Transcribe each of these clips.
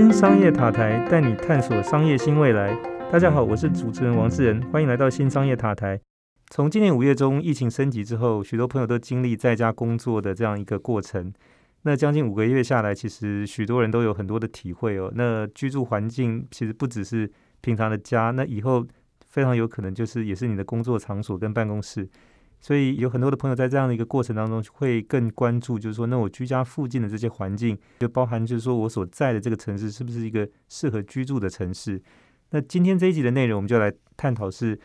新商业塔台带你探索商业新未来。大家好，我是主持人王志仁，欢迎来到新商业塔台。从今年五月中疫情升级之后，许多朋友都经历在家工作的这样一个过程。那将近五个月下来，其实许多人都有很多的体会哦。那居住环境其实不只是平常的家，那以后非常有可能就是也是你的工作场所跟办公室。所以有很多的朋友在这样的一个过程当中，会更关注，就是说，那我居家附近的这些环境，就包含就是说我所在的这个城市是不是一个适合居住的城市？那今天这一集的内容，我们就来探讨是，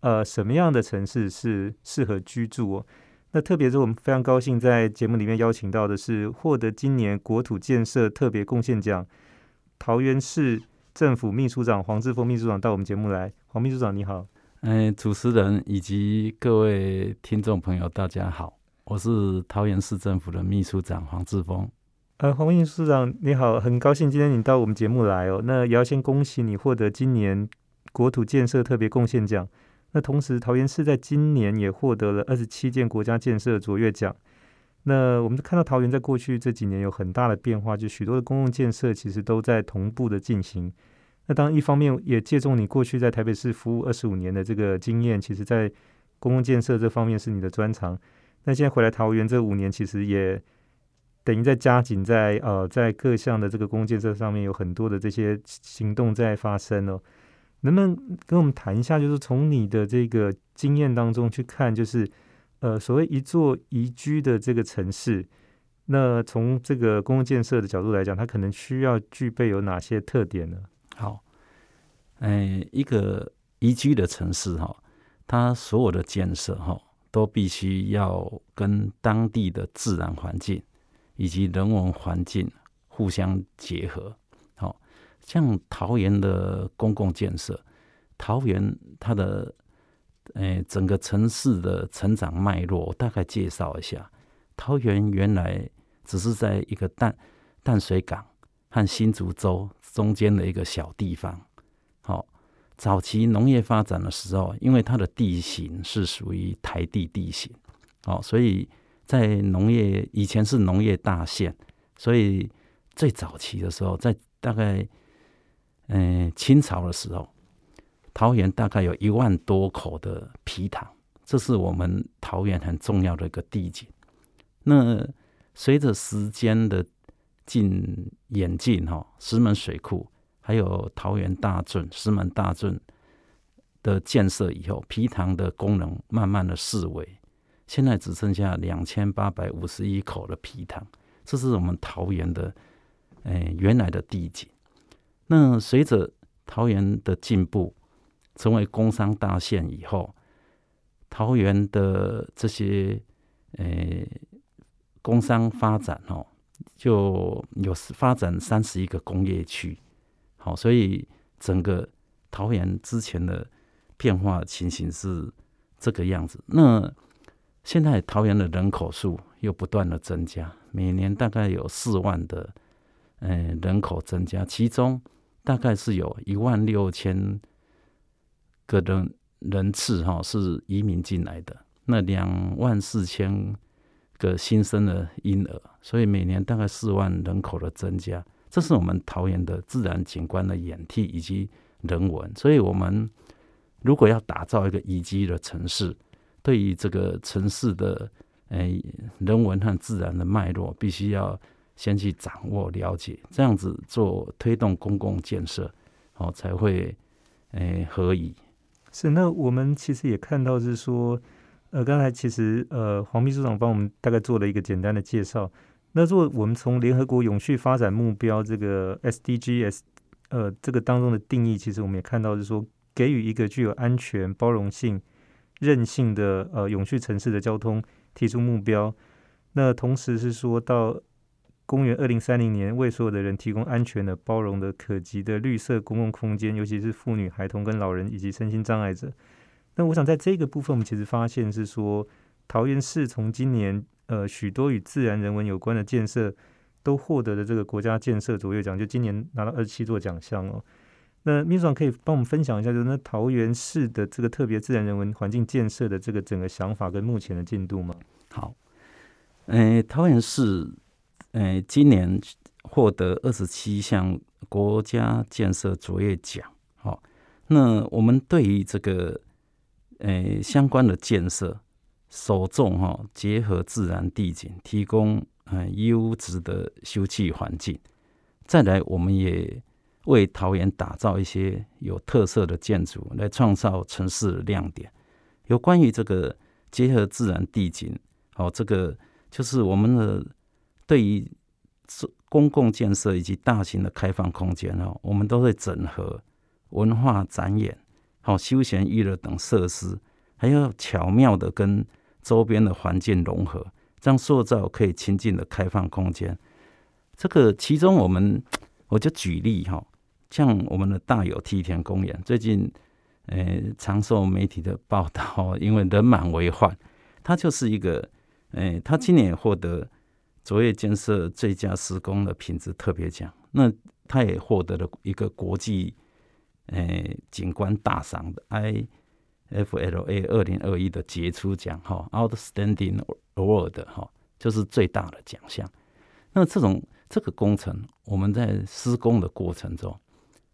呃，什么样的城市是适合居住？哦？那特别是我们非常高兴在节目里面邀请到的是获得今年国土建设特别贡献奖桃园市政府秘书长黄志峰秘书长到我们节目来。黄秘书长你好。哎，主持人以及各位听众朋友，大家好，我是桃园市政府的秘书长黄志峰。呃，黄秘书长你好，很高兴今天你到我们节目来哦。那也要先恭喜你获得今年国土建设特别贡献奖。那同时，桃园市在今年也获得了二十七件国家建设卓越奖。那我们看到桃园在过去这几年有很大的变化，就许多的公共建设其实都在同步的进行。那当然，一方面也借重你过去在台北市服务二十五年的这个经验，其实在公共建设这方面是你的专长。那现在回来桃园这五年，其实也等于在加紧在呃在各项的这个公共建设上面有很多的这些行动在发生哦。能不能跟我们谈一下，就是从你的这个经验当中去看，就是呃所谓一座宜居的这个城市，那从这个公共建设的角度来讲，它可能需要具备有哪些特点呢？好，哎，一个宜居的城市哈，它所有的建设哈，都必须要跟当地的自然环境以及人文环境互相结合。好，像桃园的公共建设，桃园它的哎整个城市的成长脉络，我大概介绍一下。桃园原来只是在一个淡淡水港和新竹州。中间的一个小地方，好，早期农业发展的时候，因为它的地形是属于台地地形，哦，所以在农业以前是农业大县，所以最早期的时候，在大概嗯清朝的时候，桃园大概有一万多口的皮塘，这是我们桃园很重要的一个地景。那随着时间的进演进哈，石门水库还有桃园大圳、石门大圳的建设以后，皮塘的功能慢慢的式微，现在只剩下两千八百五十一口的皮塘，这是我们桃园的哎原来的地景。那随着桃园的进步，成为工商大县以后，桃园的这些哎工商发展哦。就有发展三十一个工业区，好，所以整个桃园之前的变化情形是这个样子。那现在桃园的人口数又不断的增加，每年大概有四万的嗯人口增加，其中大概是有一万六千个人人次哈是移民进来的，那两万四千。个新生的婴儿，所以每年大概四万人口的增加，这是我们桃园的自然景观的演替以及人文。所以，我们如果要打造一个宜居的城市，对于这个城市的诶人文和自然的脉络，必须要先去掌握了解，这样子做推动公共建设，哦才会诶合宜。是，那我们其实也看到是说。呃，刚才其实呃，黄秘书长帮我们大概做了一个简单的介绍。那如果我们从联合国永续发展目标这个 SDGs 呃这个当中的定义，其实我们也看到是说，给予一个具有安全、包容性、韧性的呃永续城市的交通提出目标。那同时是说到公元二零三零年，为所有的人提供安全的、包容的、可及的绿色公共空间，尤其是妇女、孩童跟老人以及身心障碍者。那我想在这个部分，我们其实发现是说，桃园市从今年呃许多与自然人文有关的建设都获得了这个国家建设卓越奖，就今年拿到二十七座奖项哦。那秘书长可以帮我们分享一下，就是那桃园市的这个特别自然人文环境建设的这个整个想法跟目前的进度吗？好，诶，桃园市诶今年获得二十七项国家建设卓越奖。好，那我们对于这个诶相关的建设，首重哈结合自然地景，提供嗯优质的休憩环境。再来，我们也为桃园打造一些有特色的建筑，来创造城市的亮点。有关于这个结合自然地景，好，这个就是我们的对于公共建设以及大型的开放空间哦，我们都会整合文化展演、好休闲娱乐等设施，还要巧妙的跟周边的环境融合，这样塑造可以亲近的开放空间。这个其中，我们我就举例哈，像我们的大有梯田公园，最近呃常受媒体的报道，因为人满为患，它就是一个，呃，它今年获得卓越建设最佳施工的品质特别奖，那它也获得了一个国际诶景观大赏的 IFLA 二零二一的杰出奖哈，Outstanding Award 哈，就是最大的奖项。那这种这个工程，我们在施工的过程中，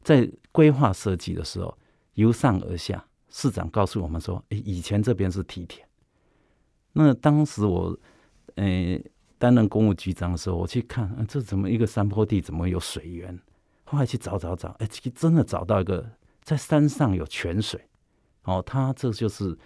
在规划设计的时候，由上而下，市长告诉我们说：“诶，以前这边是梯田。”那当时我，诶，担任公务局长的时候，我去看，啊这怎么一个山坡地，怎么有水源？后来去找找找，哎，真的找到一个在山上有泉水。哦，它这就是，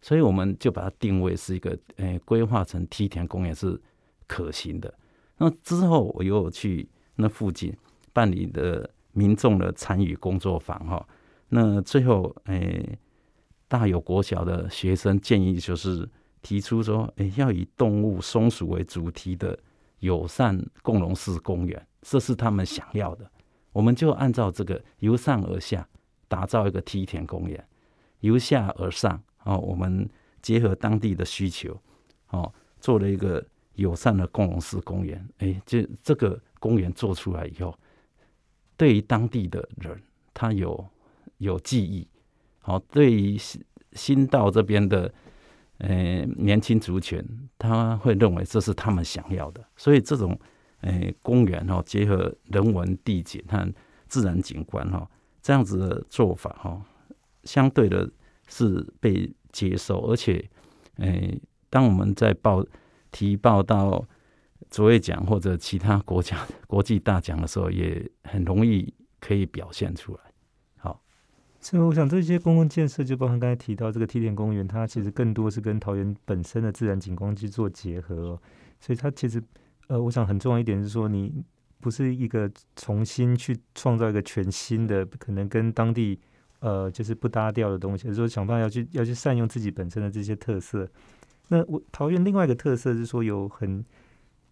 所以我们就把它定位是一个，哎，规划成梯田公园是可行的。那之后，我又去那附近办理的民众的参与工作坊哈。那最后，哎，大有国小的学生建议就是提出说，哎，要以动物松鼠为主题的友善共荣式公园，这是他们想要的。我们就按照这个由上而下打造一个梯田公园，由下而上哦，我们结合当地的需求哦，做了一个。友善的共融式公园，哎，这这个公园做出来以后，对于当地的人，他有有记忆，好，对于新新到这边的，呃，年轻族群，他会认为这是他们想要的，所以这种，诶，公园哈，结合人文地景和自然景观哈，这样子的做法哈，相对的是被接受，而且，诶，当我们在报。提报到卓越奖或者其他国家国际大奖的时候，也很容易可以表现出来。好，所以我想这些公共建设，就包含刚才提到这个梯田公园，它其实更多是跟桃园本身的自然景观去做结合。哦所以它其实，呃，我想很重要一点是说，你不是一个重新去创造一个全新的，可能跟当地呃就是不搭调的东西，而是说想办法要去要去善用自己本身的这些特色。那我桃园另外一个特色是说有很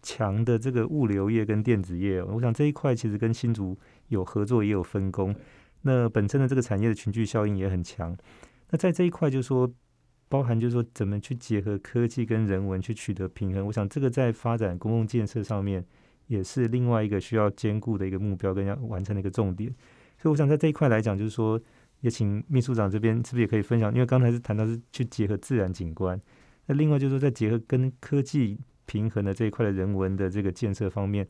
强的这个物流业跟电子业，我想这一块其实跟新竹有合作也有分工。那本身的这个产业的群聚效应也很强。那在这一块就是说，包含就是说怎么去结合科技跟人文去取得平衡。我想这个在发展公共建设上面也是另外一个需要兼顾的一个目标跟要完成的一个重点。所以我想在这一块来讲，就是说也请秘书长这边是不是也可以分享？因为刚才是谈到是去结合自然景观。那另外就是说，在结合跟科技平衡的这一块的人文的这个建设方面，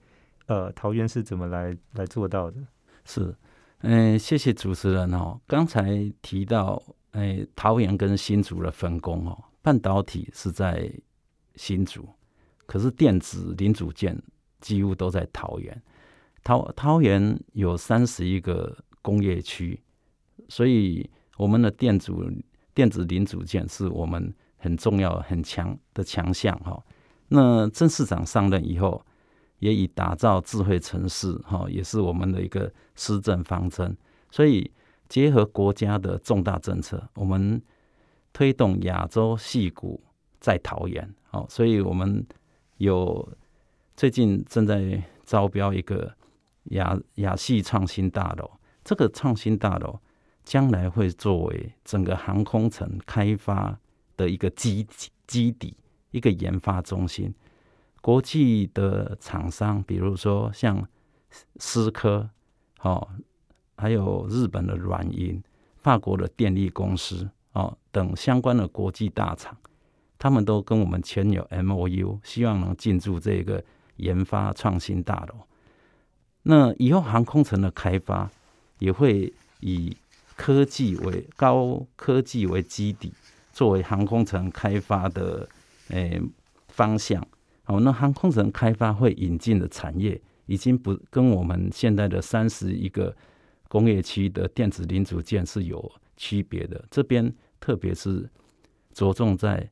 呃，桃园是怎么来来做到的？是，嗯，谢谢主持人哦。刚才提到，哎，桃园跟新竹的分工哦，半导体是在新竹，可是电子零组件几乎都在桃园。桃桃园有三十一个工业区，所以我们的电阻电子零组件是我们。很重要、很强的强项哈。那郑市长上任以后，也以打造智慧城市哈，也是我们的一个施政方针。所以结合国家的重大政策，我们推动亚洲戏谷在桃园。好，所以我们有最近正在招标一个亚亚系创新大楼。这个创新大楼将来会作为整个航空城开发。的一个基基底，一个研发中心，国际的厂商，比如说像思科，哦，还有日本的软银、法国的电力公司，哦等相关的国际大厂，他们都跟我们签有 M O U，希望能进驻这个研发创新大楼。那以后航空城的开发也会以科技为高科技为基底，作为航空城开发的诶方向。哦，那航空城开发会引进的产业，已经不跟我们现在的三十一个工业区的电子零组件是有区别的。这边特别是着重在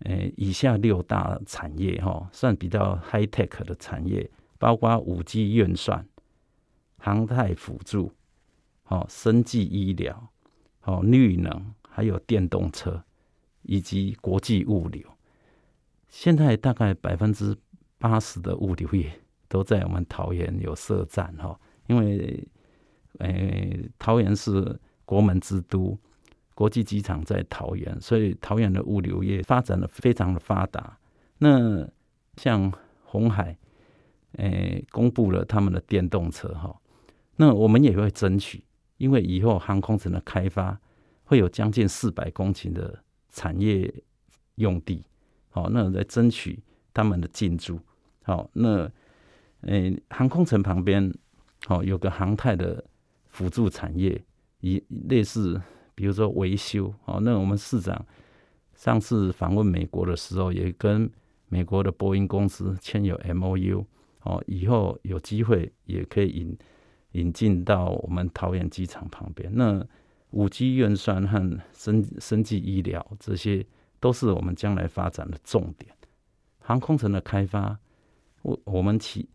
呃以下六大产业哈，算比较 high tech 的产业，包括五 G 运算、航太辅助。好，生技医疗，好，绿能，还有电动车，以及国际物流。现在大概百分之八十的物流业都在我们桃园有设站哈，因为，诶，桃园是国门之都，国际机场在桃园，所以桃园的物流业发展的非常的发达。那像红海，诶，公布了他们的电动车哈，那我们也会争取。因为以后航空城的开发会有将近四百公顷的产业用地，好，那来争取他们的进驻。好，那诶，航空城旁边好有个航太的辅助产业，以类似比如说维修。哦，那我们市长上次访问美国的时候，也跟美国的波音公司签有 M O U。哦，以后有机会也可以引。引进到我们桃园机场旁边，那五 G 运算和生生技医疗这些都是我们将来发展的重点。航空城的开发，我我们起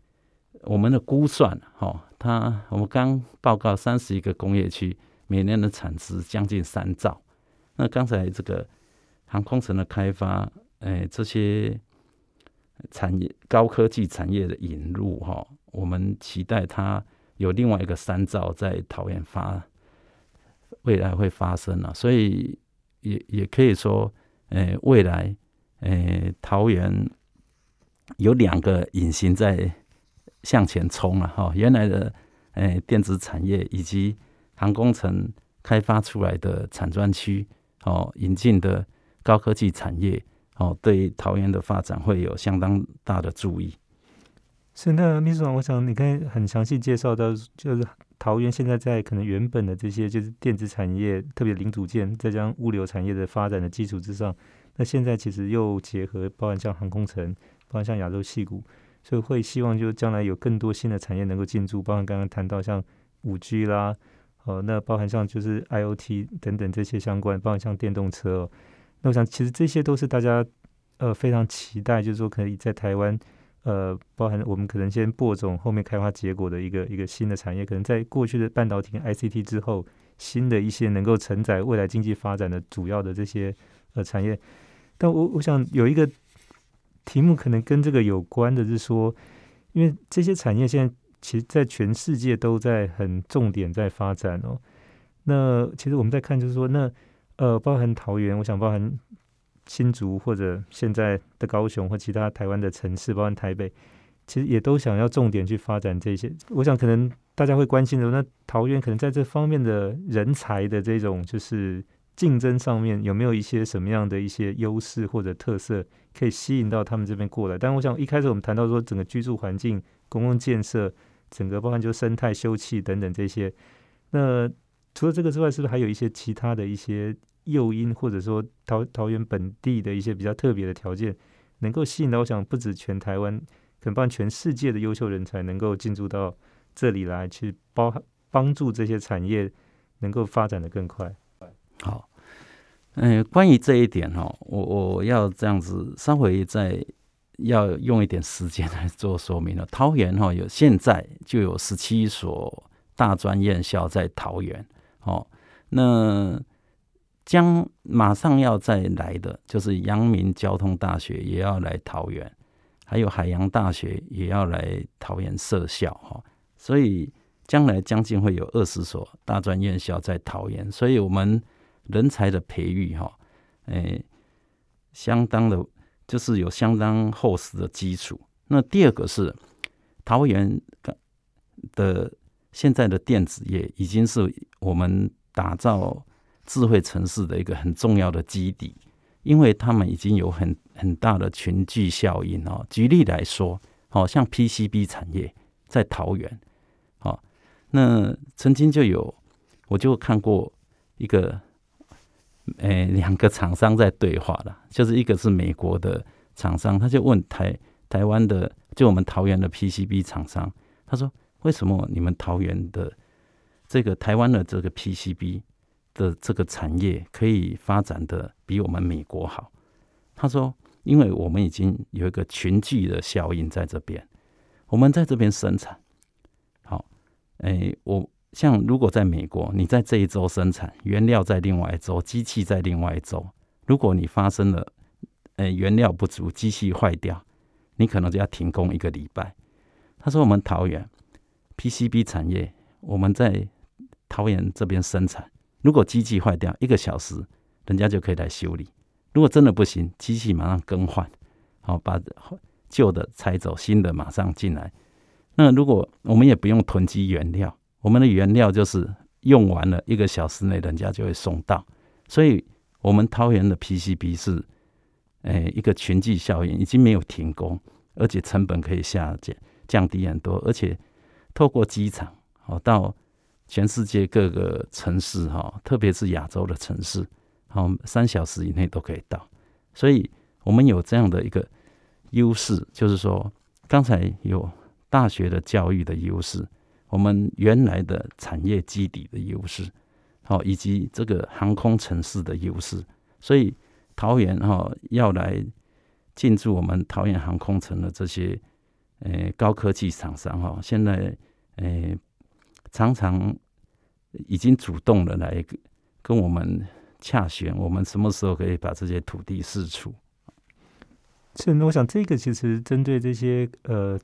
我们的估算，哈，它我们刚报告三十一个工业区每年的产值将近三兆。那刚才这个航空城的开发，哎，这些产业高科技产业的引入，哈，我们期待它。有另外一个三兆在桃园发，未来会发生了，所以也也可以说，诶，未来，诶，桃园有两个隐形在向前冲了哈。原来的诶电子产业以及航空城开发出来的产专区，哦，引进的高科技产业，哦，对桃园的发展会有相当大的注意。是那秘书长，我想你可以很详细介绍到，就是桃园现在在可能原本的这些就是电子产业，特别零组件，再加上物流产业的发展的基础之上，那现在其实又结合，包含像航空城，包含像亚洲戏谷，所以会希望就将来有更多新的产业能够进驻，包含刚刚谈到像五 G 啦，哦，那包含像就是 IOT 等等这些相关，包含像电动车，那我想其实这些都是大家呃非常期待，就是说可以在台湾。呃，包含我们可能先播种，后面开花结果的一个一个新的产业，可能在过去的半导体 ICT 之后，新的一些能够承载未来经济发展的主要的这些呃产业。但我我想有一个题目可能跟这个有关的是说，因为这些产业现在其实在全世界都在很重点在发展哦。那其实我们在看就是说，那呃，包含桃园，我想包含。新竹或者现在的高雄或其他台湾的城市，包含台北，其实也都想要重点去发展这些。我想可能大家会关心的，那桃园可能在这方面的人才的这种就是竞争上面，有没有一些什么样的一些优势或者特色，可以吸引到他们这边过来？但我想一开始我们谈到说，整个居住环境、公共建设，整个包含就生态休憩等等这些，那除了这个之外，是不是还有一些其他的一些？诱因或者说桃桃园本地的一些比较特别的条件，能够吸引到我想不止全台湾，可能帮全世界的优秀人才能够进驻到这里来，去包帮助这些产业能够发展的更快。好，嗯，关于这一点哈，我我要这样子稍微再要用一点时间来做说明了。桃园哈有现在就有十七所大专院校在桃园，哦，那。将马上要再来的，就是阳明交通大学也要来桃园，还有海洋大学也要来桃园设校哈。所以将来将近会有二十所大专院校在桃园，所以我们人才的培育哈，诶，相当的，就是有相当厚实的基础。那第二个是桃园的现在的电子业已经是我们打造。智慧城市的一个很重要的基底，因为他们已经有很很大的群聚效应哦。举例来说，哦，像 PCB 产业在桃园，那曾经就有，我就看过一个，诶，两个厂商在对话了，就是一个是美国的厂商，他就问台台湾的，就我们桃园的 PCB 厂商，他说：“为什么你们桃园的这个台湾的这个 PCB 的这个产业可以发展的比我们美国好？”他说：“因为我们已经有一个群聚的效应在这边，我们在这边生产，好，诶，我。”像如果在美国，你在这一周生产原料，在另外一周机器在另外一周，如果你发生了，呃，原料不足，机器坏掉，你可能就要停工一个礼拜。他说：“我们桃园 PCB 产业，我们在桃园这边生产，如果机器坏掉，一个小时人家就可以来修理。如果真的不行，机器马上更换，好把旧的拆走，新的马上进来。那如果我们也不用囤积原料。”我们的原料就是用完了一个小时内，人家就会送到，所以我们桃园的 PCB 是，诶一个群聚效应，已经没有停工，而且成本可以下降降低很多，而且透过机场哦到全世界各个城市哈，特别是亚洲的城市，好三小时以内都可以到，所以我们有这样的一个优势，就是说刚才有大学的教育的优势。我们原来的产业基底的优势，好，以及这个航空城市的优势，所以桃园哈要来进驻我们桃园航空城的这些呃高科技厂商哈，现在呃常常已经主动的来跟我们洽询，我们什么时候可以把这些土地释出？是，我想这个其实针对这些呃。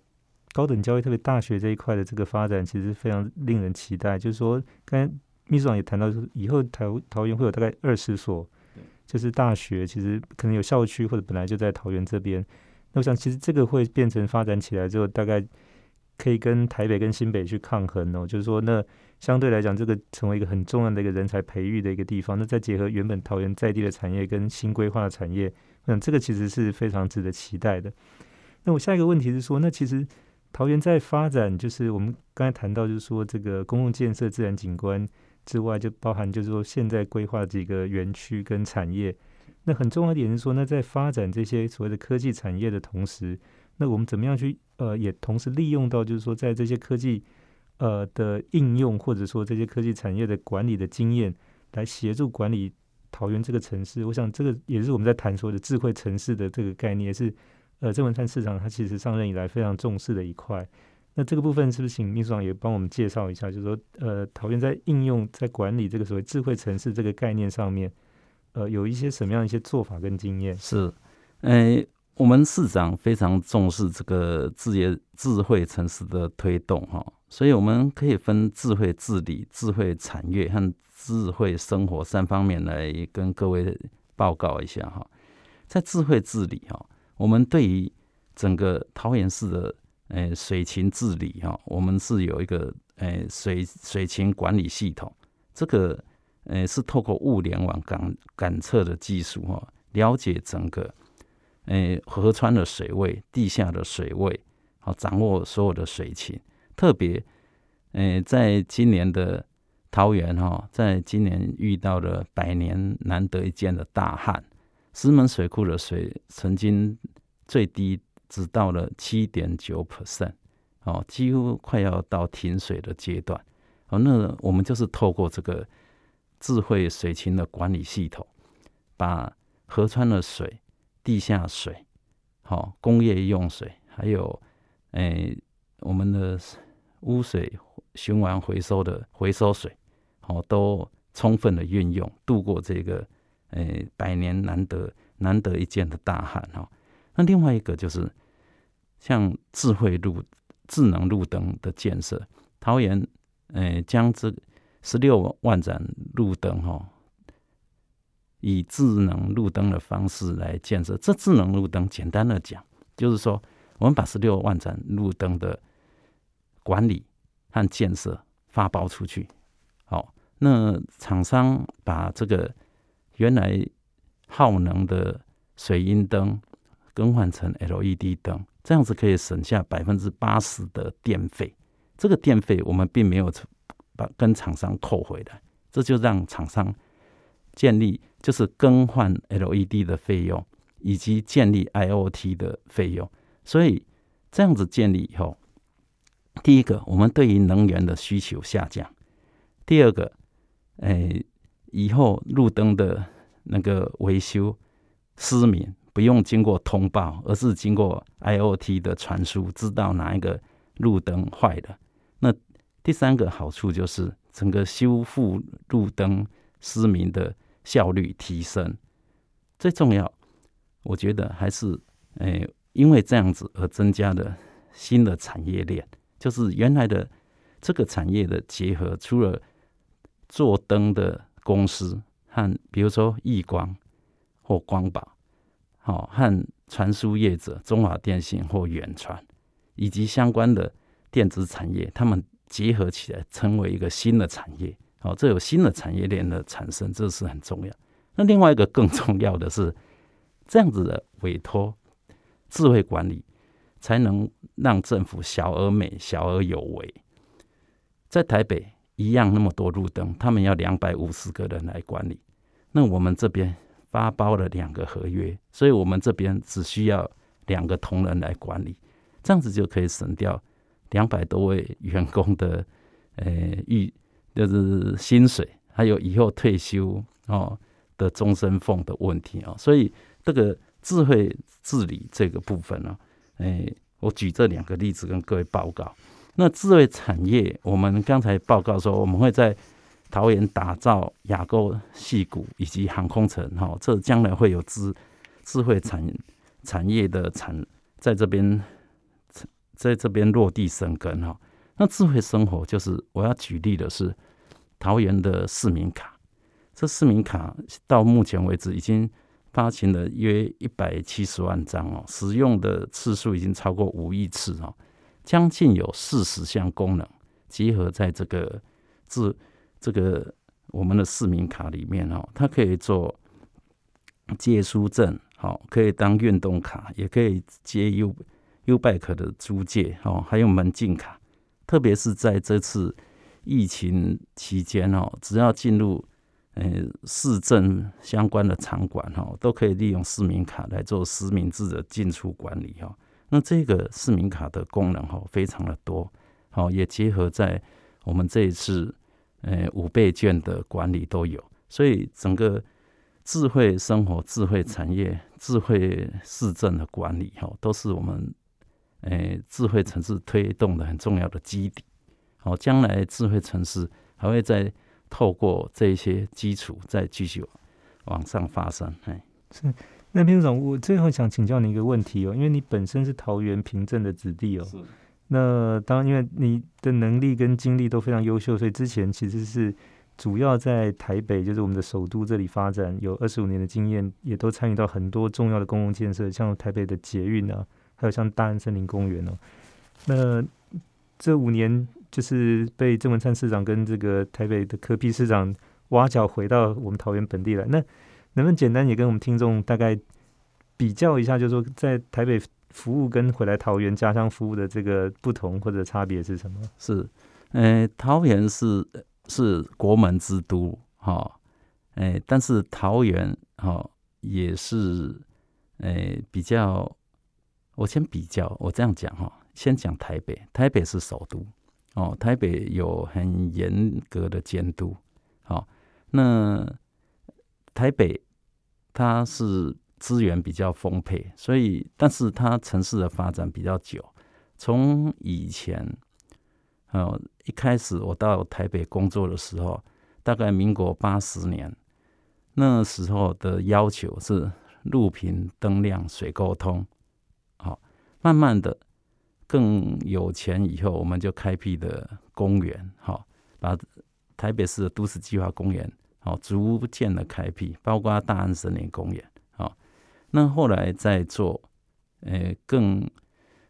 高等教育，特别大学这一块的这个发展，其实非常令人期待。就是说，刚才秘书长也谈到，说以后桃桃园会有大概二十所，就是大学，其实可能有校区或者本来就在桃园这边。那我想，其实这个会变成发展起来之后，大概可以跟台北跟新北去抗衡哦。就是说，那相对来讲，这个成为一个很重要的一个人才培育的一个地方。那再结合原本桃园在地的产业跟新规划的产业，我想，这个其实是非常值得期待的。那我下一个问题是说，那其实。桃园在发展，就是我们刚才谈到，就是说这个公共建设、自然景观之外，就包含就是说现在规划几个园区跟产业。那很重要一点是说，那在发展这些所谓的科技产业的同时，那我们怎么样去呃，也同时利用到，就是说在这些科技呃的应用，或者说这些科技产业的管理的经验，来协助管理桃园这个城市。我想这个也是我们在谈说的智慧城市的这个概念，也是。呃，郑文灿市长他其实上任以来非常重视的一块，那这个部分是不是请秘书长也帮我们介绍一下？就是说，呃，桃园在应用在管理这个所谓智慧城市这个概念上面，呃，有一些什么样一些做法跟经验？是，呃，我们市长非常重视这个智业智慧城市的推动哈，所以我们可以分智慧治理、智慧产业和智慧生活三方面来跟各位报告一下哈。在智慧治理哈。我们对于整个桃园市的诶水情治理哈，我们是有一个诶水水情管理系统，这个诶是透过物联网感感测的技术哈，了解整个诶河川的水位、地下的水位，好掌握所有的水情。特别诶在今年的桃园哈，在今年遇到了百年难得一见的大旱。石门水库的水曾经最低只到了七点九 percent，哦，几乎快要到停水的阶段。哦，那我们就是透过这个智慧水情的管理系统，把河川的水、地下水、好工业用水，还有诶我们的污水循环回收的回收水，好都充分的运用，度过这个。诶，百年难得难得一见的大旱哦。那另外一个就是像智慧路、智能路灯的建设，桃园诶将这十六万盏路灯哈，以智能路灯的方式来建设。这智能路灯简单的讲，就是说我们把十六万盏路灯的管理和建设发包出去。好，那厂商把这个。原来耗能的水银灯更换成 LED 灯，这样子可以省下百分之八十的电费。这个电费我们并没有把跟厂商扣回来，这就让厂商建立就是更换 LED 的费用以及建立 IOT 的费用。所以这样子建立以后，第一个，我们对于能源的需求下降；第二个，诶，以后路灯的那个维修失明不用经过通报，而是经过 IOT 的传输，知道哪一个路灯坏了。那第三个好处就是整个修复路灯失明的效率提升。最重要，我觉得还是诶，因为这样子而增加了新的产业链，就是原来的这个产业的结合，除了做灯的公司和比如说易光或光宝。好，和传输业者中华电信或远传，以及相关的电子产业，他们结合起来成为一个新的产业。好，这有新的产业链的产生，这是很重要。那另外一个更重要的是，这样子的委托智慧管理，才能让政府小而美、小而有为。在台北一样那么多路灯，他们要两百五十个人来管理，那我们这边。发包了两个合约，所以我们这边只需要两个同仁来管理，这样子就可以省掉两百多位员工的呃预就是薪水，还有以后退休哦的终身俸的问题啊。所以这个智慧治理这个部分呢，哎，我举这两个例子跟各位报告。那智慧产业，我们刚才报告说，我们会在。桃园打造亚沟戏谷以及航空城，哈，这将来会有智智慧产产业的产在这边，在这边落地生根，哈。那智慧生活就是我要举例的是桃园的市民卡，这市民卡到目前为止已经发行了约一百七十万张哦，使用的次数已经超过五亿次哦，将近有四十项功能集合在这个智。这个我们的市民卡里面哦，它可以做借书证，好，可以当运动卡，也可以接 U U Bike 的租借，哦，还有门禁卡。特别是在这次疫情期间哦，只要进入呃市政相关的场馆哦，都可以利用市民卡来做实名制的进出管理哦。那这个市民卡的功能哦，非常的多，好，也结合在我们这一次。呃，五倍券的管理都有，所以整个智慧生活、智慧产业、智慧市政的管理，哈，都是我们呃智慧城市推动的很重要的基底。好，将来智慧城市还会再透过这些基础，再继续往上发展。哎，是。那边总，我最后想请教你一个问题哦，因为你本身是桃园平镇的子弟哦。那当然，因为你的能力跟经历都非常优秀，所以之前其实是主要在台北，就是我们的首都这里发展，有二十五年的经验，也都参与到很多重要的公共建设，像台北的捷运啊，还有像大安森林公园哦。那这五年就是被郑文灿市长跟这个台北的柯批市长挖角回到我们桃园本地来，那能不能简单也跟我们听众大概比较一下，就是说在台北。服务跟回来桃园家乡服务的这个不同或者差别是什么？是，呃，桃园是是国门之都，哈，哎，但是桃园哈也是，哎，比较，我先比较，我这样讲哈，先讲台北，台北是首都，哦，台北有很严格的监督，好，那台北它是。资源比较丰沛，所以，但是它城市的发展比较久。从以前，呃，一开始我到台北工作的时候，大概民国八十年，那时候的要求是路平灯亮水沟通。好，慢慢的更有钱以后，我们就开辟的公园，好，把台北市的都市计划公园，哦，逐渐的开辟，包括大安森林公园。哦那后来再做，呃，更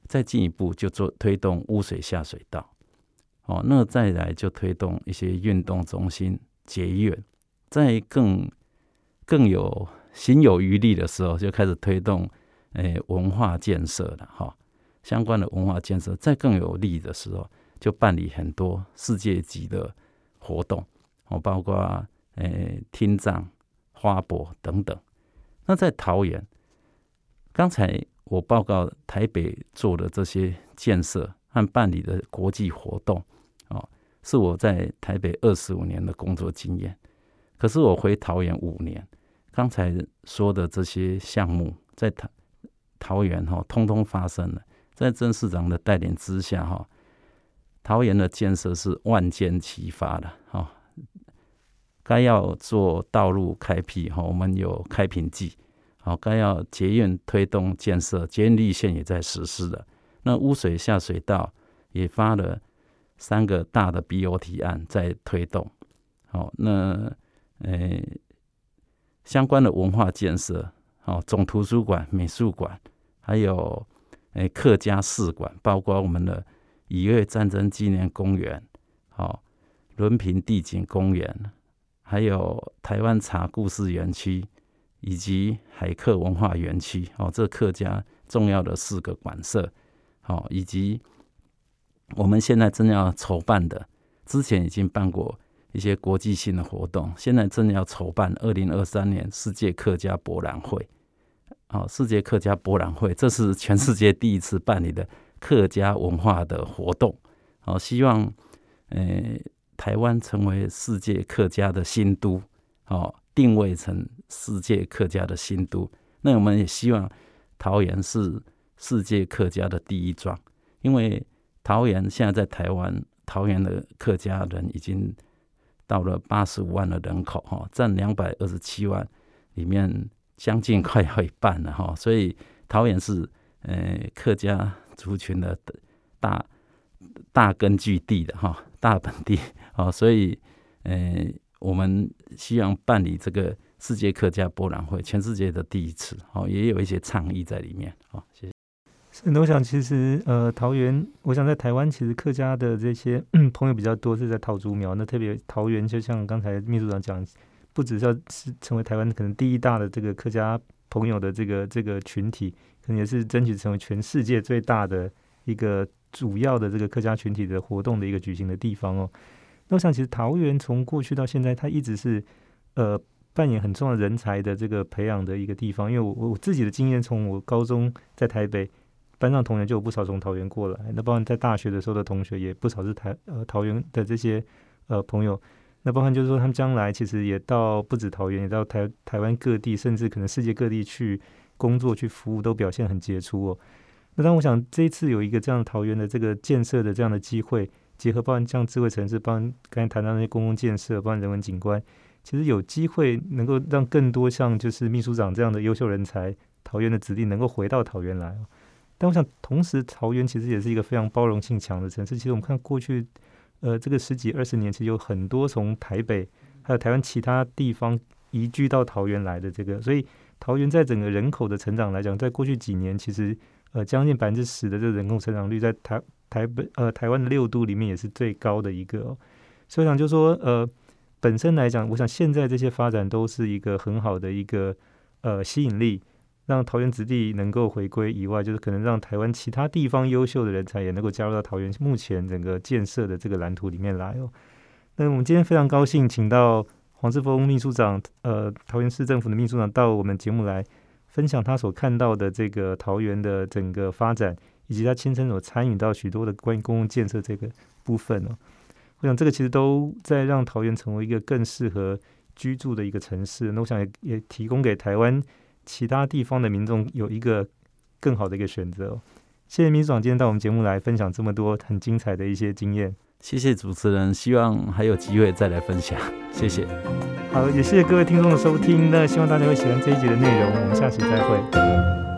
再进一步就做推动污水下水道，哦，那再来就推动一些运动中心、捷运，在更更有心有余力的时候，就开始推动，诶，文化建设了哈，相关的文化建设，再更有力的时候，就办理很多世界级的活动，哦，包括诶听障、花博等等。那在桃园，刚才我报告台北做的这些建设和办理的国际活动，哦，是我在台北二十五年的工作经验。可是我回桃园五年，刚才说的这些项目在桃桃园哈，通通发生了。在郑市长的带领之下哈，桃园的建设是万箭齐发的哈。该要做道路开辟哈，我们有开平计，好，该要捷运推动建设，捷运绿线也在实施的。那污水下水道也发了三个大的 BOT 案在推动，好，那呃相关的文化建设，好，总图书馆、美术馆，还有。诶，客家士馆，包括我们的乙越战争纪念公园，好，伦平地景公园，还有台湾茶故事园区，以及海客文化园区，哦，这客家重要的四个馆舍，好，以及我们现在正要筹办的，之前已经办过一些国际性的活动，现在正要筹办二零二三年世界客家博览会。好，世界客家博览会，这是全世界第一次办理的客家文化的活动。好，希望呃台湾成为世界客家的新都，好，定位成世界客家的新都。那我们也希望桃园是世界客家的第一庄，因为桃园现在在台湾，桃园的客家人已经到了八十五万的人口，哈，占两百二十七万里面。将近快要一半了哈，所以桃园是呃客家族群的大大根据地的哈大本地哦，所以呃我们希望办理这个世界客家博览会，全世界的第一次哦，也有一些倡议在里面哦，谢谢。是，我想其实呃桃园，我想在台湾其实客家的这些 朋友比较多，是在桃竹苗，那特别桃园就像刚才秘书长讲。不只是要是成为台湾可能第一大的这个客家朋友的这个这个群体，可能也是争取成为全世界最大的一个主要的这个客家群体的活动的一个举行的地方哦。那我想，其实桃园从过去到现在，它一直是呃扮演很重要人才的这个培养的一个地方。因为我我自己的经验，从我高中在台北班上同学就有不少从桃园过来，那包括在大学的时候的同学也不少是台呃桃园的这些呃朋友。那包含就是说，他们将来其实也到不止桃园，也到台台湾各地，甚至可能世界各地去工作、去服务，都表现很杰出哦。那当我想这一次有一个这样桃园的这个建设的这样的机会，结合包含像智慧城市，包含刚才谈到那些公共建设，包含人文景观，其实有机会能够让更多像就是秘书长这样的优秀人才，桃园的子弟能够回到桃园来。但我想同时，桃园其实也是一个非常包容性强的城市。其实我们看过去。呃，这个十几二十年，其实有很多从台北还有台湾其他地方移居到桃园来的这个，所以桃园在整个人口的成长来讲，在过去几年，其实呃将近百分之十的这个人口成长率，在台台北呃台湾的六都里面也是最高的一个。所以讲就说呃本身来讲，我想现在这些发展都是一个很好的一个呃吸引力。让桃园子弟能够回归以外，就是可能让台湾其他地方优秀的人才也能够加入到桃园目前整个建设的这个蓝图里面来哦。那我们今天非常高兴，请到黄志峰秘书长，呃，桃园市政府的秘书长到我们节目来分享他所看到的这个桃园的整个发展，以及他亲身所参与到许多的关于公共建设这个部分哦。我想这个其实都在让桃园成为一个更适合居住的一个城市。那我想也也提供给台湾。其他地方的民众有一个更好的一个选择。谢谢秘书长今天到我们节目来分享这么多很精彩的一些经验。谢谢主持人，希望还有机会再来分享。谢谢。好，也谢谢各位听众的收听。那希望大家会喜欢这一集的内容。我们下期再会。